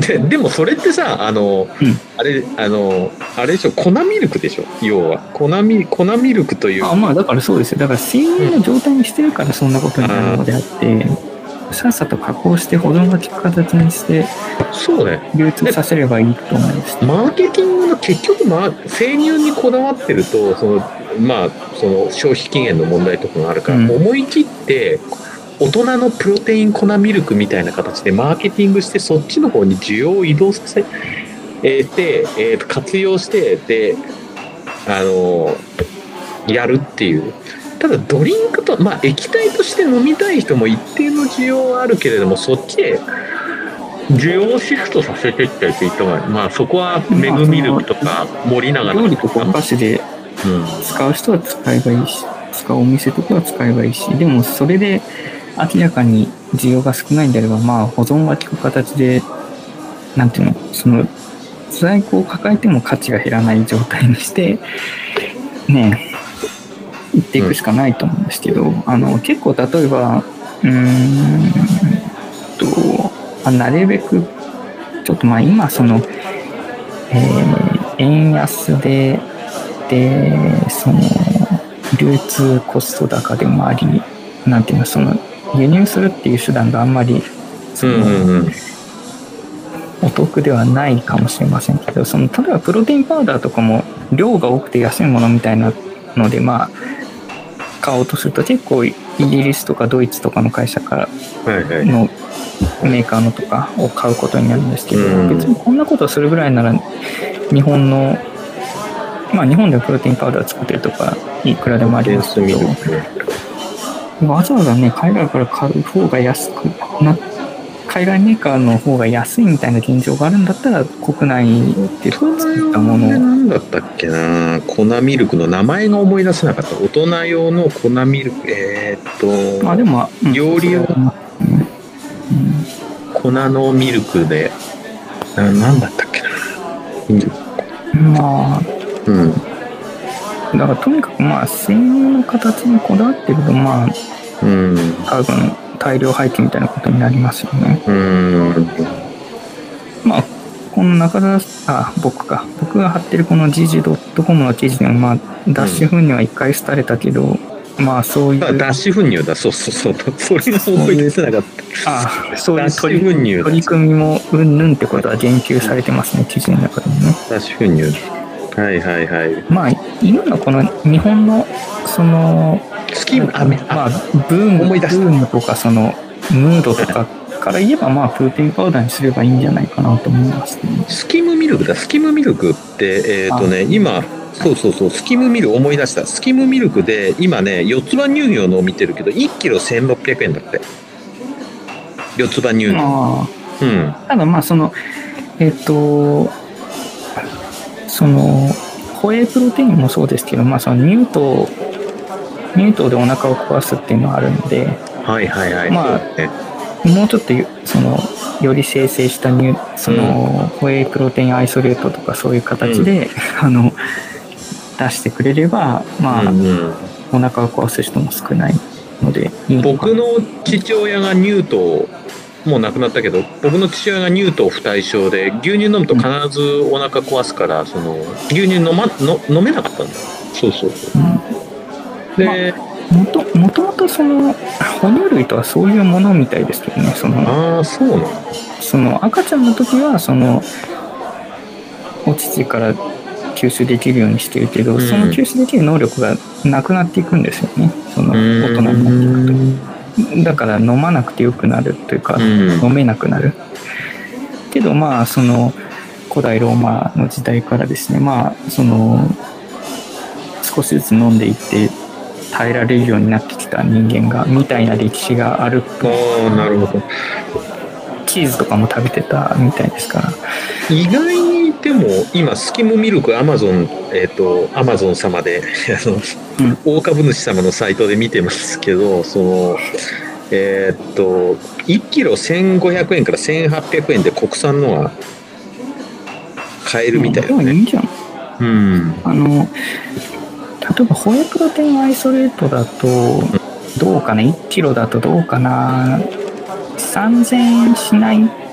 ででもそれってさあの、うん。あれあのあれでしょ？粉ミルクでしょ？要は。粉ミ粉ミルクという。あまあだからそうですよ。だから生乳の状態にしてるからそんなことになるのであって、さっさと加工して保存が効く形にしてそうね。流通させればいいと思うんですマーケティングの結局、まあ、生乳にこだわってるとそのまあその消費期限の問題とかがあるから、うん。思い切って大人のプロテイン粉ミルクみたいな形でマーケティングしてそっちの方に需要を移動させて、えーと活用してであのやるっていう。ただドリンクとまあ液体として飲みたい人も一定の需要はあるけれどもそっちへ需要をシフトさせていったりといったがまあそこはメグミルクとか森永料理とかお菓子でうん使う人は使えばいいし、使うお店とかは使えばいいし、でもそれで明らかに需要が少ないんであれば、まあ保存が効く形で、なんていうの、その在庫を抱えても価値が減らない状態にして、ねえ、行っていくしかないと思うんですけど、あの、結構例えば、うーんと、あなるべく、ちょっとまあ今その、えー円安で、で、その、流通コスト高でもあり、なんていうの、その、輸入するっていう手段があんまり、その、うんうんうん。お得ではないかもしれませんけど、その、例えばプロテインパウダーとかも量が多くて安いものみたいなので、まあ、買おうとすると結構イギリスとかドイツとかの会社からのメーカーのとかを買うことになるんですけど、うん。別にこんなことするぐらいなら日本のまあ日本でプロテインパウダー作ってるとかいくらでもありますけど。わざわざね海外から買う方が安くな海外メーカーの方が安いみたいな現状があるんだったら国内で作ったもの。を何だったっけな粉ミルクの名前が思い出せなかった。大人用の粉ミルク。えーっと、まあでも、うん。料理用うん粉のミルクでな何だったっけな。まあうん。だからとにかくまあ製品の形にこだわってるとまあうん。多分大量廃棄みたいなことになりますよね。うん。まあこの中田あ僕か。僕が貼ってるこの gg.com の記事でもまあ脱脂粉には一回廃れたけど、まあそういうあ脱脂粉乳だそうそうそう。それが思い出せなかっあそういう脱取り取り組みもうんぬんってことは言及されてますね記事の中でもね。た脱脂粉乳はいはいはい。まあ今のこの日本のそのスキームあめまああブームブ思い出した。ームとかそのムードとかから言えばまあプロテインパウダーにすればいいんじゃないかなと思いますね。スキムミルクだ。スキムミルクってえっ、とね今そうそうそうスキムミルク思い出した。スキムミルクで今ね四つ葉乳業のを見てるけど1キロ1600円だって。四つ葉乳業。まあうん。ただまあそのえっ、とそのホエイプロテインもそうですけどまあその乳糖乳糖でお腹を壊すっていうのはあるのではいはいはい、もうちょっとゆそのより生成した乳その、ホエイプロテインアイソレートとかそういう形で、あの出してくれればまあ、うんうん。お腹を壊す人も少ないのでいいのか僕の父親が乳糖もう亡くなったけど僕の父親が乳糖不対症で牛乳飲むと必ずお腹壊すからその牛乳飲,、ま、の飲めなかったんだよ。そうそうそう。で、もともともとその哺乳類とはそういうものみたいですけどねそのああそうなのその赤ちゃんの時はそのお乳から吸収できるようにしてるけど、うん。その吸収できる能力がなくなっていくんですよね。その大人になっていくとだから飲まなくてよくなるというか、うん。飲めなくなる。けどまあその古代ローマの時代からですねまあその少しずつ飲んでいって耐えられるようになってきた人間がみたいな歴史がある。とああなるほど。チーズとかも食べてたみたいですから。意外にでも今スキムミルクアマゾンえっ、とアマゾン様で あの、大株主様のサイトで見てますけどそのえっ、と1キロ1500円から1800円で国産のが買えるみたいだね。いいんじゃん。うん。あの例えばホエイプロテインアイソレートだとどうかな？1キロだとどうかな？3000円しない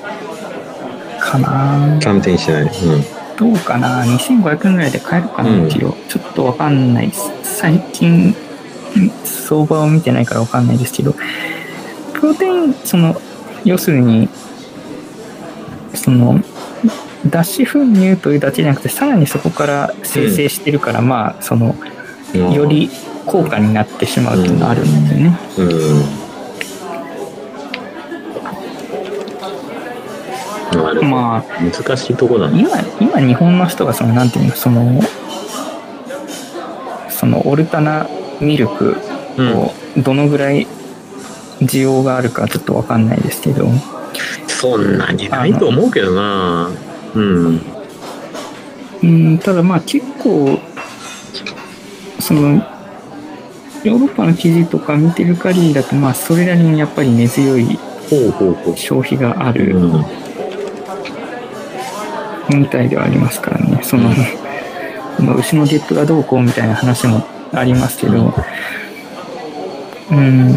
かな。キャンペーンしない、うん、どうかな。2500円ぐらいで買えるかな、うん。1キロちょっとわかんないです。最近相場を見てないからわかんないですけどプロテインその要するにその脱脂粉乳というだけじゃなくてさらにそこから生成してるから、まあそのより高価になってしまうっていうのがあるんですよね、うんなるほどまあ難しいとこだね。今今日本の人がそのなんていうのそのそのオルタナミルクをどのぐらい需要があるかちょっとわかんないですけど、そんなにないと思うけどな。うん。うん、ただまあ結構そのヨーロッパの記事とか見てる限りだとまあそれなりにやっぱり根強い。消費があるうん。みたいではありますからね。その、うん。まあ牛のゲップがどうこうみたいな話もありますけど。うん。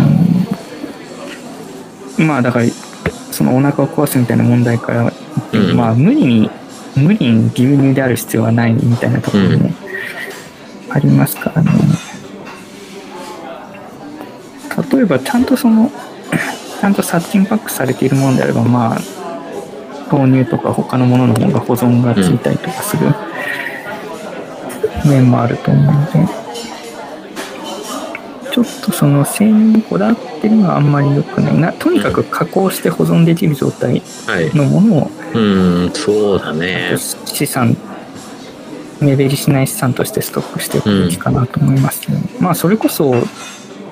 まあだからそのお腹を壊すみたいな問題から、うん。まあ無理に無理に牛乳である必要はないみたいなところもありますからね、例えばちゃんとそのちゃんと殺菌パックされているものであればまあ豆乳とか他のものの方が保存がついたりとかする面もあると思うので、ちょっとその製品にこだわってるのはあんまり良くないな。とにかく加工して保存できる状態はい。のものをうん、そうだね。資産目減りしない資産としてストックしておくべきかなと思いますけど、まあそれこそ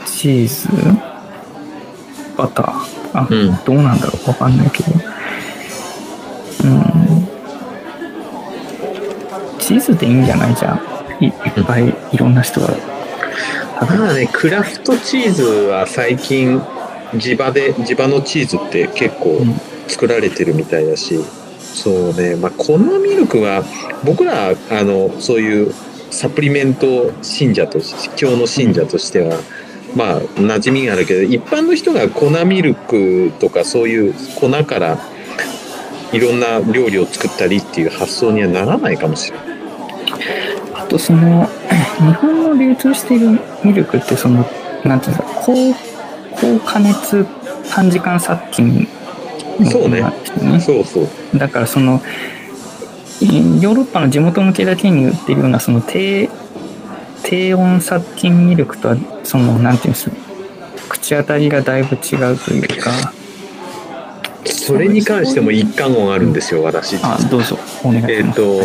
チーズバター。あ、うん。どうなんだろう。わかんないけどうん。チーズでいいんじゃない？じゃあいいっぱいいろんな人が。まあね、クラフトチーズは最近地場で地場のチーズって結構うん。作られてるみたいだし、そうね、まあ、粉ミルクは僕らあのそういうサプリメント信者とし教の信者としては、まあ馴染みがあるけど一般の人が粉ミルクとかそういう粉からいろんな料理を作ったりっていう発想にはならないかもしれない。あとその 日本の流通しているミルクってそのなんていうんですか高高加熱短時間殺菌のそうねそうそう。だからそのえーヨーロッパの地元向けだけに売ってるようなその低低温殺菌ミルクとはそのなんていうんですか口当たりがだいぶ違うというかそれに関しても一貫音あるんですよ、私。あどうぞお願いえっ、します、と、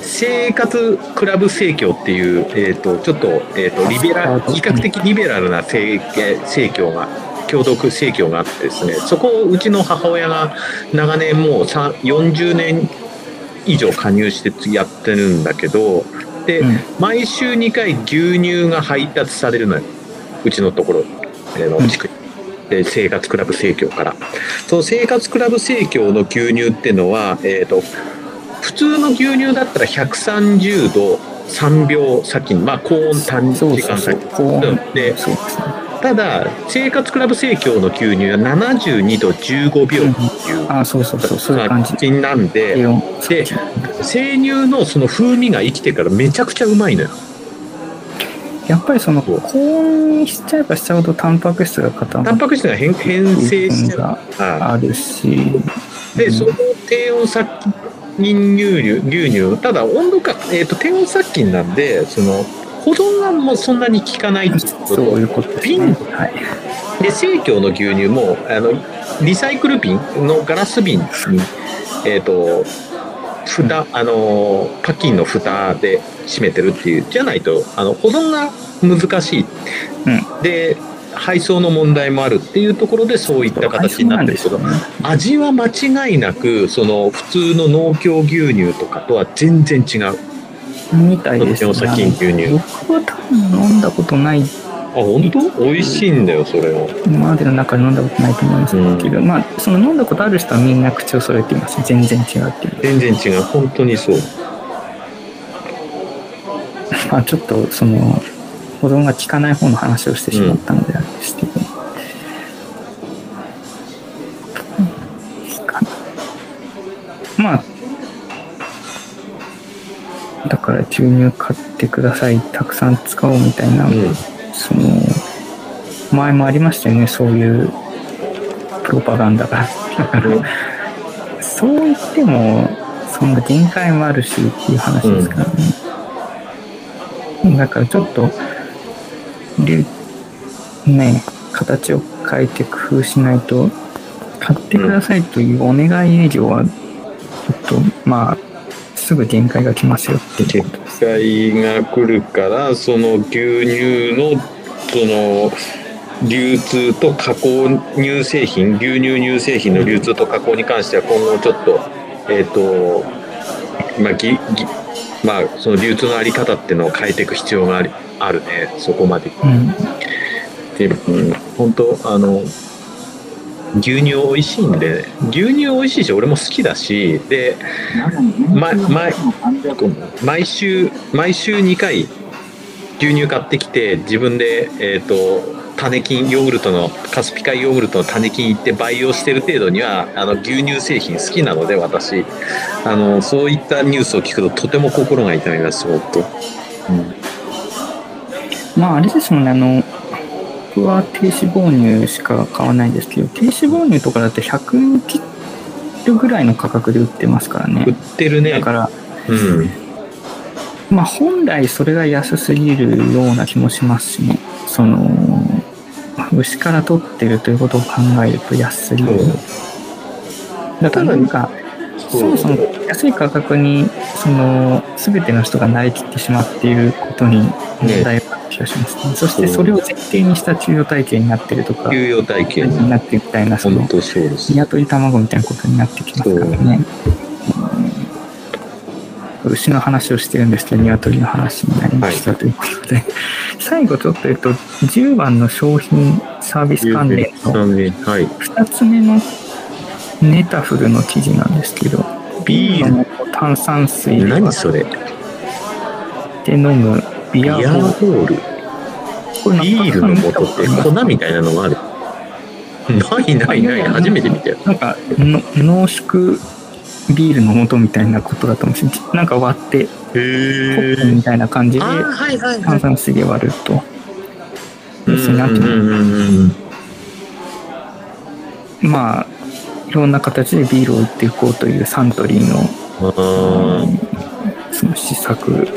生活クラブ生協っていう、えっ、と、ちょっと、えっ、と、リベラ、比較的リベラルな生生協が、共同生協があってですね、そこをうちの母親が長年もうさ40年以上加入してやってるんだけど、で、うん毎週2回牛乳が配達されるのよ。うちのところ、えーの地区に。で生活クラブ生協から。その生活クラブ生協の牛乳っていうのは、えっ、と、普通の牛乳だったら130度3秒先に、まあ高温短時間先。で、ただ、生活クラブ生協の牛乳は72度15秒っていう。あそうそうそうそういう感じ。なんで、で生乳のその風味が生きてからめちゃくちゃうまいのよ。やっぱりその高温にしちゃえばしちゃうほどタンパク質が固まタンパク質が変変性しちゃう。がはあるし。いで、その低温殺菌牛乳、牛乳、ただ温度か、えっ、と、低温殺菌なんで、その、保存がもうそんなに効かないっていうこと。そういうことです瓶。ねはい。で生協の牛乳もあのリサイクル瓶のガラス瓶にえっ、と蓋あのパッキンの蓋で閉めてるっていうじゃないとあの保存が難しい、で配送の問題もあるっていうところでそういった形になってるけど、ね。味は間違いなくその普通の農協牛乳とかとは全然違う。みたいですとっても殺菌牛乳。僕は多分飲んだことないあ本当？美味しいんだよそれは。今までの中で飲んだことないと思いますけど、まあその飲んだことある人はみんな口を揃えています。全然違うっていう。全然違う。本当にそう。まあちょっとその保存が効かない方の話をしてしまったのであれですけど、かなまあだから牛乳買ってください。たくさん使おうみたいな、うんその前もありましたよねそういうプロパガンダが。だからそう言ってもそんな限界もあるしっていう話ですからね、うんだからちょっと流ね形を変えて工夫しないと買ってくださいというお願い営業は、ちょっと、まあ、すぐ限界が来ますよっていうこと。です。機械が来るからその牛乳のその流通と加工乳製品牛乳乳製品の流通と加工に関しては今後ちょっとえっ、とまあぎぎまあその流通のあり方っていうのを変えていく必要がありあるねそこまでうん。で、うん、本当あの牛乳美味しいんで牛乳美味しいし俺も好きだしでまま毎週毎週2回牛乳買ってきて自分でえっ、と種菌ヨーグルトのカスピ海ヨーグルトの種菌いって培養してる程度にはあの牛乳製品好きなので私。あのそういったニュースを聞くととても心が痛みます本当、うん。まあ、あれですもんね、あの、僕は低脂肪乳しか買わないんですけど、低脂肪乳とかだって100切るぐらいの価格で売ってますから売っね。てるねだから、うんまあ、本来それが安すぎるような気もしますしね。その、牛から取ってるということを考えると安すぎる。だからなんか、そもそも安い価格に、その、すべての人が慣れきってしまっていることに問題が気がしますね。そしてそれを前提にした給与体系になってるとか、給与体系。になってみたいな、そそうです。鶏卵みたいなことになってきますからね。う。ん。牛の話をしてるんですけど、鶏の話になりましたということで、最後ちょっと、えっと、10番の商品サービス関連のはい。2つ目のネタフルの記事なんですけど、ビール。の炭酸水何それ。って飲むビアール。ボール？これビールの素って粉みたいなのがある。ないないない初めて見たよ。なんかの濃縮ビールの素みたいなことだと思うんですよなんか割ってへホップみたいな感じで炭い酸水で割ると。うすねなんてまあいろんな形でビールを売っていこうというサントリーのあその施策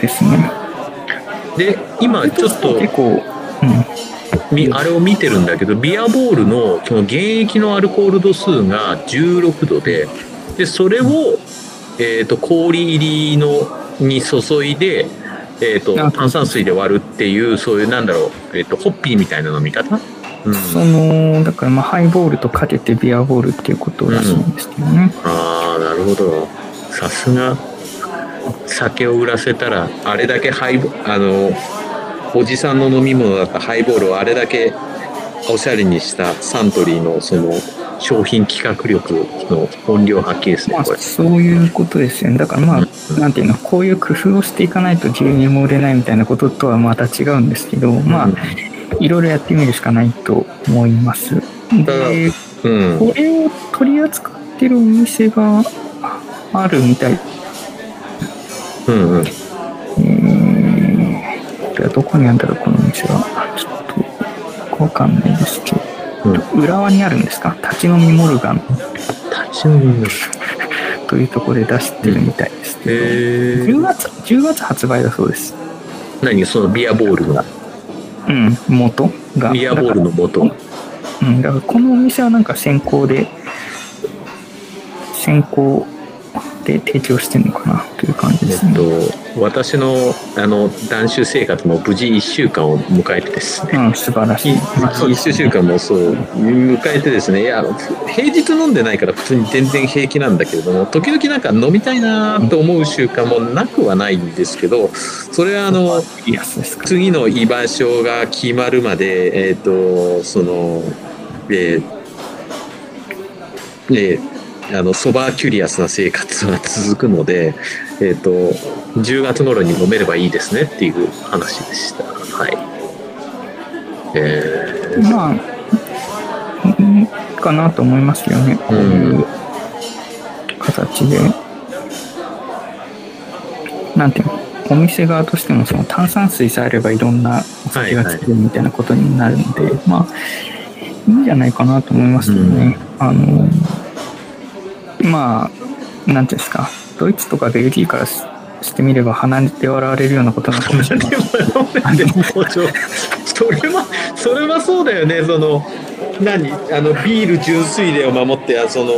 ですね。ーで今ちょっと結構、うん、みあれを見てるんだけどビアボールのその原液のアルコール度数が16度ででそれを、えー、と氷入りのに注いで、えー、とあ。炭酸水で割るっていうそういうなんだろう、えー、とホッピーみたいな飲み方、うん、そのだからまあハイボールとかけてビアボールっていうことらしいんですけどね。ああなるほど。さすが酒を売らせたらあれだけハイボあのおじさんの飲み物だったハイボールをあれだけおしゃれにしたサントリーのその商品企画力の本領発揮ですねまあ。そういうことですよね。だからまあ、なんていうの、こういう工夫をしていかないと牛乳も売れないみたいなこととはまた違うんですけど、まあ、いろいろやってみるしかないと思います。で、うん、これを取り扱ってるお店があるみたい。うんうん。えー、これはどこにあるんだろう、このお店は。ちょっと、わかんないですけど。浦和にあるんですか？立ち飲みモルガン。立ち飲みの というところで出してるみたいですけど、へ10ー月、10月発売だそうです。何？そのビアボールのうん、元が。ビアボールの元。うん、だからこのお店はなんか先行で、先行で提供してるのかなという感じえですね。っと私のあの断酒生活も無事1週間を迎えてですね、うん、素晴らしい。まあそうです1週間もそう迎えてですねいや平日飲んでないから普通に全然平気なんだけれども時々なんか飲みたいなと思う習慣もなくはないんですけどそれはあの。次の居場所が決まるまでえっ、とそのえーえーあのソバーキュリアスな生活が続くので、えっと10月頃に飲めればいいですねっていう話でした。はい。えーまあ、うんかなと思いますよね。こういう形で。なんていうのお店側としてもその炭酸水さえあればいろんなお酒が作れるみたいなことになるので、まあ、いいんじゃないかなと思いますけどね。あの、まあ、なんていうんですか、ドイツとかベルギーからししてみれば鼻で笑われるようなことなのかもしれない。それはそれはそうだよねその何？あのビール純粋令を守ってその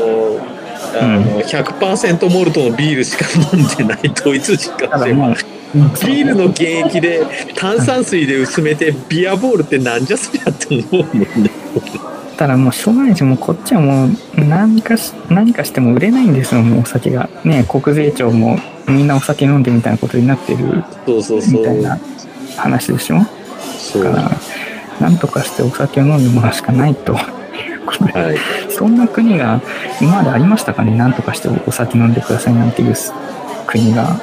あの100%モルトのビールしか飲んでないドイツ人からすればビールの原液で炭酸水で薄めてビアボールってなんじゃそりゃって思うもんね。たらもうしょうがないしもうこっちはもう何かし何かしても売れないんですよもうお酒が。ね国税庁もみんなお酒飲んでみたいなことになってるそうそうそう。みたいな話でしょ？そう。だからなんとかしてお酒を飲んでもらうしかないと。はい。そんな国が今までありましたかね？なんとかしてお酒飲んでくださいなんていう国が、ね、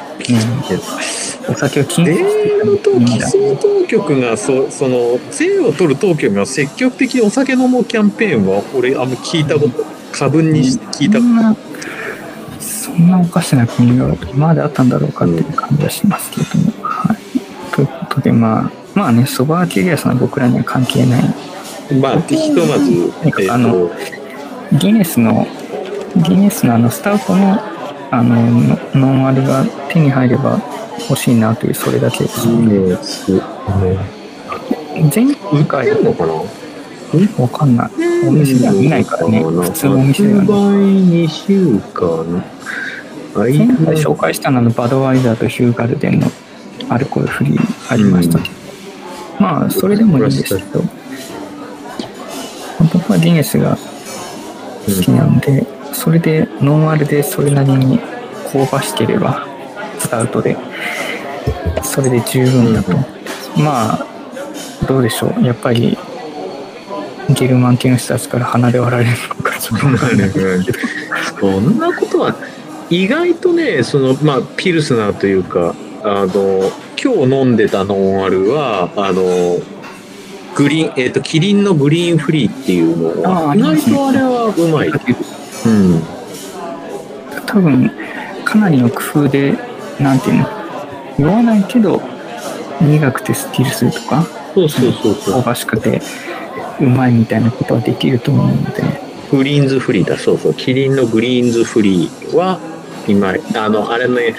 お酒を禁止して税のと規制当局がそその税を取る当局が積極的にお酒飲もうキャンペーンは俺あんま聞いたこと過分に聞いたこそんなそんなおかしな国が今まであったんだろうかっていう感じはしますけれども、はい、ということでまあまあねソバーリアスは僕らには関係ない。とまあひとまずあのとギネスのギネスのあのスタウトのあのノノンアルが手に入れば欲しいなというそれだけです、ねすね前売ってんのかなわかんないお店では見ないからね普通のお店では発ね売2週間前回紹介したのはバドワイザーとヒューガルデンのアルコールフリーありましたけど、まあそれでもいいんですけど僕はギネスが好きなんで、それでノンアルでそれなりに香ばしければスタウトでそれで十分だと、まあどうでしょう。やっぱりゲルマン系の人たちから鼻で割られるのかちょっとわかんない。けどそんなことは意外とねそのまあピルスナーというかあの今日飲んでたノンアルはあのグリーンえっ、とキリンのグリーンフリーっていうのあは意外とあれはうまい、うん、多分かなりの工夫でなんていうの？酔わないけど苦くてスッキリするとかそうそうそうそう。香ばしくてうまいみたいなことはできると思うので。グリーンズフリーだ。そうそう。キリンのグリーンズフリーは今あのあれね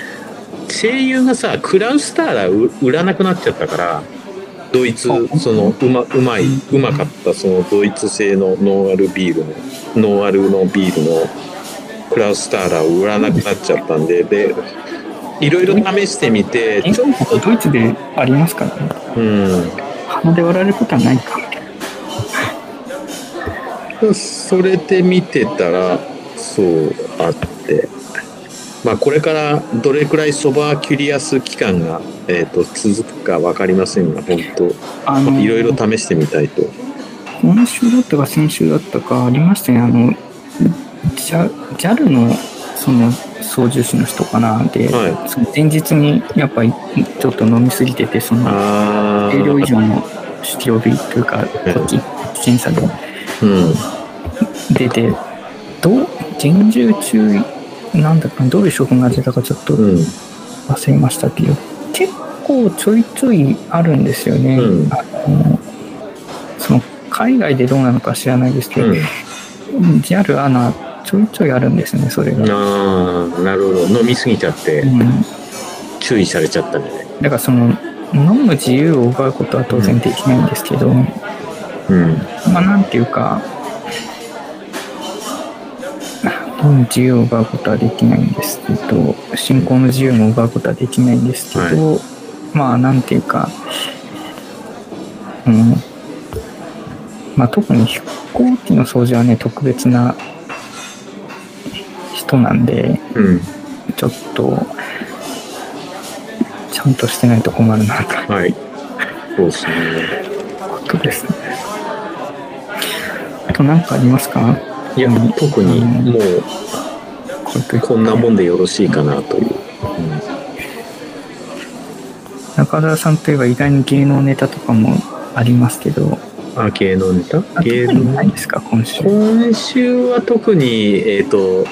声優がさクラウスターラう売らなくなっちゃったからドイツあそのうまうまいうまかったそのドイツ製のノンアルビールのノンアルのビールのクラウスターラを売らなくなっちゃったんででいろいろ試してみて。ドイツでありますからね。うん。鼻で割られることはないか。それで見てたらそうあって。まあこれからどれくらいソバーキュリアス期間が、えー、と続くか分かりませんが本あの当いろいろ試してみたいと。今週だったか先週だったかありましたね。あの JAL のその操縦士の人かなで、はい。その前日にやっぱりちょっと飲みすぎててそのあ軽量以あ上の酒気帯びというかこっち検査で。うん。出てどう厳重注意なんだかどういう処分が出たかちょっとうん。忘れましたけど結構ちょいちょいあるんですよね、うん。あのその海外でどうなのか知らないですけど、うん。JAL アナちょいちょいあるんですねそれが、ああなるほど。飲みすぎちゃってうん、注意されちゃったね。だからその飲む自由を奪うことは当然できないんですけど、うん。まあなんていうか飲む自由を奪うことはできないんですけど信仰の自由も奪うことはできないんですけど、まあなんていうかうん。まあ特に飛行機の掃除はね特別な人なんでうん。ちょっとちゃんとしてないと困るなと。はい。そうですね。ことですね。あと何かありますか？いやうん。特にもうこんなもんでよろしいかなという、中澤さんといえば意外に芸能ネタとかもありますけど。あ芸能ネタ？あ芸能？ないですか今週？今週は特に、えー、と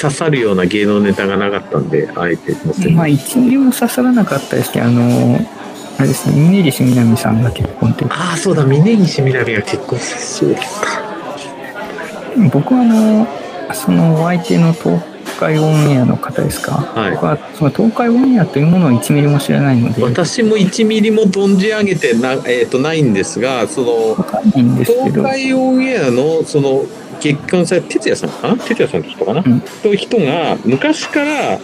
刺さるような芸能ネタがなかったんであえて載せまあま一ミリも刺さらなかったですけどあのあれですね峯岸みなみさんが結婚という。ああそうだ峯岸みなみが結婚そうだった。僕はあのそのお相手のトー海オンエアの方ですか、はい。僕はその東海オンエアというものを1ミリも知らないので、わ私も1ミリも存じ上げてな、えー、とないんですがその東ど、海オンエアのその結婚され哲也さんかな？哲也さんって人かな、うん。という人が昔から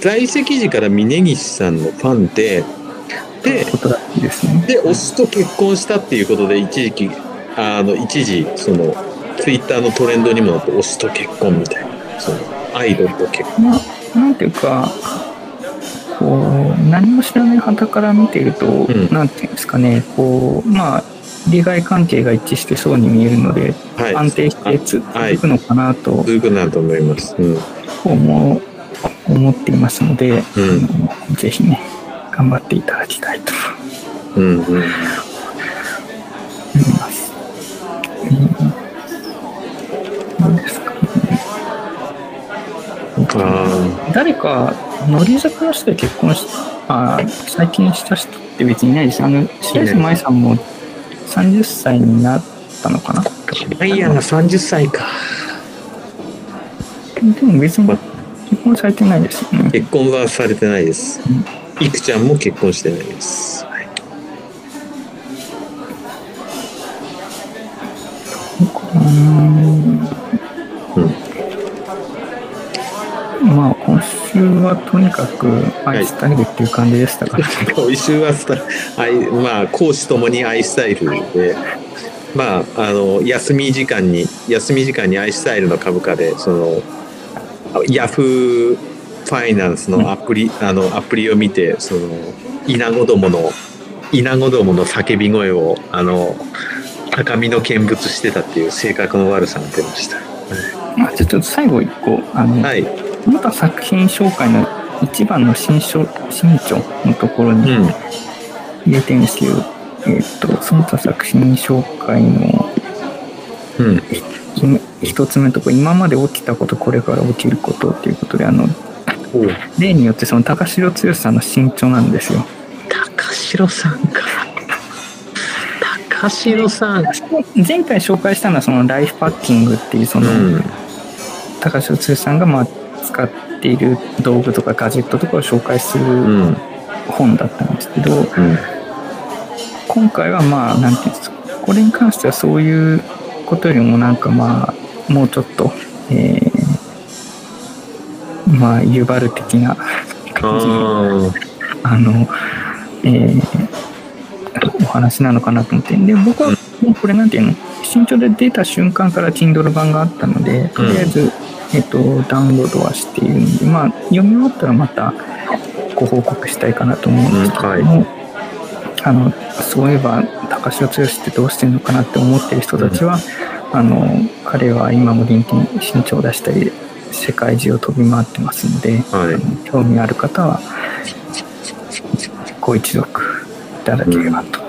在籍時から峯岸さんのファンででですね。で推しと結婚したっていうことで一時期あの一時そのツイッターのトレンドにもなって推しと結婚みたいなそのアイドルと結婚。まあ、なんていうか、こう、何も知らない旗から見ていると、ん。なんていうんですかね、こう、まあ、利害関係が一致してそうに見えるので、はい。安定して続くのかなとそうい。うことだと思います。うん。思う思っていますので、うん。ぜひね、頑張っていただきたいと。思います。うん。どうですかね。あ誰か、乗り坂の人で結婚し、あ最近した人って別にいないです。あの、白石麻衣さんも30歳になったのかな？あマイヤーが30歳か。でも別に結婚されてないですよね。結婚はされてないです。うん。いくちゃんも結婚してないです、はとにかく愛したいっていう感じでしたから、今週はスタアイまあ講師ともにアイスタイルでまああの休み時間に休み時間にアイスタイルの株価でそのヤフーファイナンスのアプリ、あのアプリを見てそのイナゴどものイナゴどもの叫び声をあの高みの見物してたっていう性格の悪さが出ました。まあ、ちょっと最後一個あの、はい、また作品紹介の一番の新書新著のところにうん、入れてるんですけど、えっとその他作品紹介のうん、い一つ目のところ今まで起きたことこれから起きることっていうことであの例によってその高城剛さんの新著なんですよ。高城さんか。高城さん。前回紹介したのはそのライフパッキングっていうその、うん、高城剛さんがまあ使っている道具とかガジェットとかを紹介するうん、本だったんですけど、うん、今回はまあなんていうんですかこれに関してはそういうことよりもなんかまあもうちょっと、えーまあユバル的な感じのああの、えーお話なのかなと思って。で僕はもうこれなんていうの新潮で出た瞬間から Kindle 版があったのでとりあえず、えっとダウンロードはしているのでまあ読み終わったらまたご報告したいかなと思うんですけども、あのそういえば高城剛ってどうしてるのかなって思ってる人たちは、あの彼は今も元気に新潮を出したり世界中を飛び回ってますので、はいあの興味ある方はご一読いただければと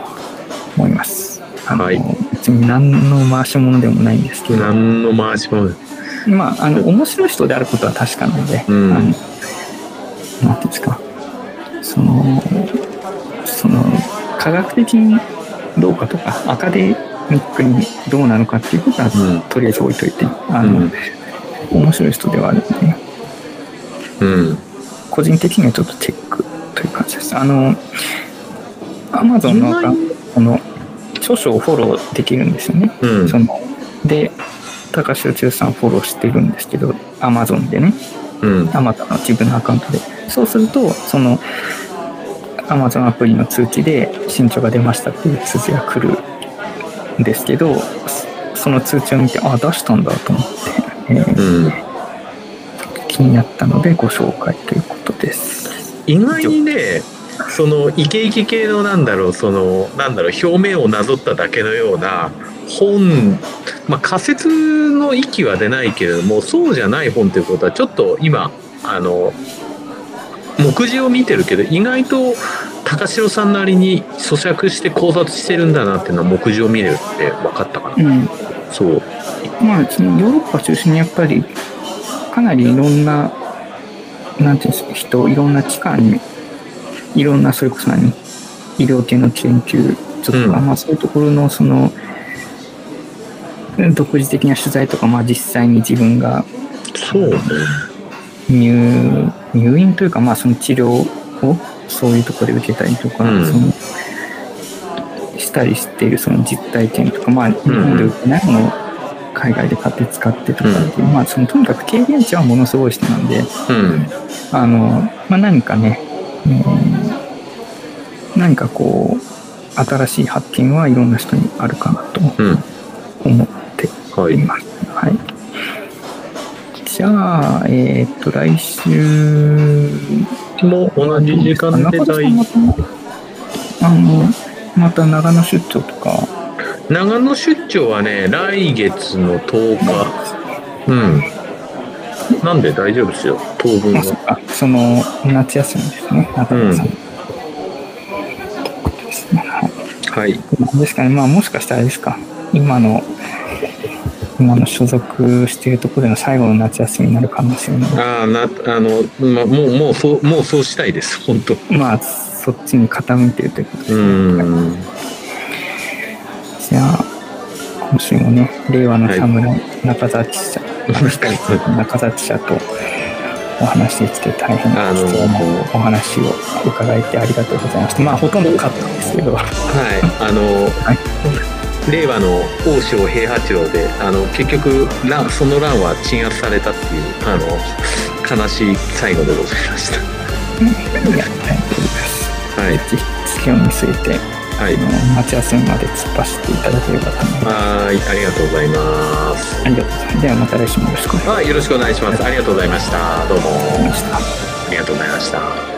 思います。あのはい別に何の回し物でもないんですけど、何の回しも。まあ、あの面白い人であることは確かなので、うん。あのなんていうんですか。そのその科学的にどうかとかアカデミックにどうなのかっていうことは、うん。とりあえず置いといてあの、うん。面白い人ではあるので。うん。個人的にはちょっとチェックという感じです。あのアマゾンのこの著書をフォローできるんですよね、うん。そので高城剛さんフォローしてるんですけどアマゾンでねうん。Amazon の自分のアカウントでそうするとその Amazon アプリの通知で新著が出ましたっていう通知が来るんですけどそその通知を見てあ出したんだと思って、えーうん。気になったのでご紹介ということです意外にね、そのイケイケ系のなんだろう、その、なんだろう、表面をなぞっただけのような本、まあ仮説の域は出ないけれども、そうじゃない本ということは、ちょっと今、あの、目次を見てるけど、意外と高城さんなりに咀嚼して考察してるんだなっていうのは目次を見れるって分かったかな。うんそう。まあそのヨーロッパ中心にやっぱりかなりいろんななんていうんですか人いろんな機関にいろんなそれこそ何医療系の研究所とか、うんまあそういうところのその独自的な取材とか、まあ、実際に自分がそうね。見入入院というか、まあ、その治療をそういうところで受けたりとか、うんそのしたりしているその実体験とか、まあ、日本で売ってないものを海外で買って使ってとかっていう、まあ、そのとにかく経験値はものすごい人なんで、うん。あのまあ、何かね、うん何かこう新しい発見はいろんな人にあるかなとうん。思ってはいい。ます。はい。じゃあ、えーっと、来週、も同じ時間で中田さ第んまた、あの、また長野出張とか、長野出張はね、来月の10日。うん。なんで大丈夫ですよ、当分は。か、その、夏休みですね、中田さん。うんはいですかね、まあもしかしたらですか、今の、今の所属しているところでの最後の夏休みになる可能性も、ああ、な、あの、ま、もう、もう、そう、もうそうしたいです、本当まあそっちに傾いているということですうね。ん。じゃあ、今週もね、令和の侍、中澤記者、中澤記者とお話できて大変貴重なお話を伺えてありがとうございました。まあほとんどカットですけど、はい。あの、はい令和の王将平八郎で、あの、結局、乱その乱は鎮圧されたっていう、あの、悲しい最後でございまし。た。はい。ぜひ月を見据えて、はい。夏休みまで突っ走っていただければと思います。はい。ありがとうございます。ありがとうございます。ではまた来週もよろしくお願いしはい。よろしくお願いします。ありがとうございました。どうも。ありがとうございました。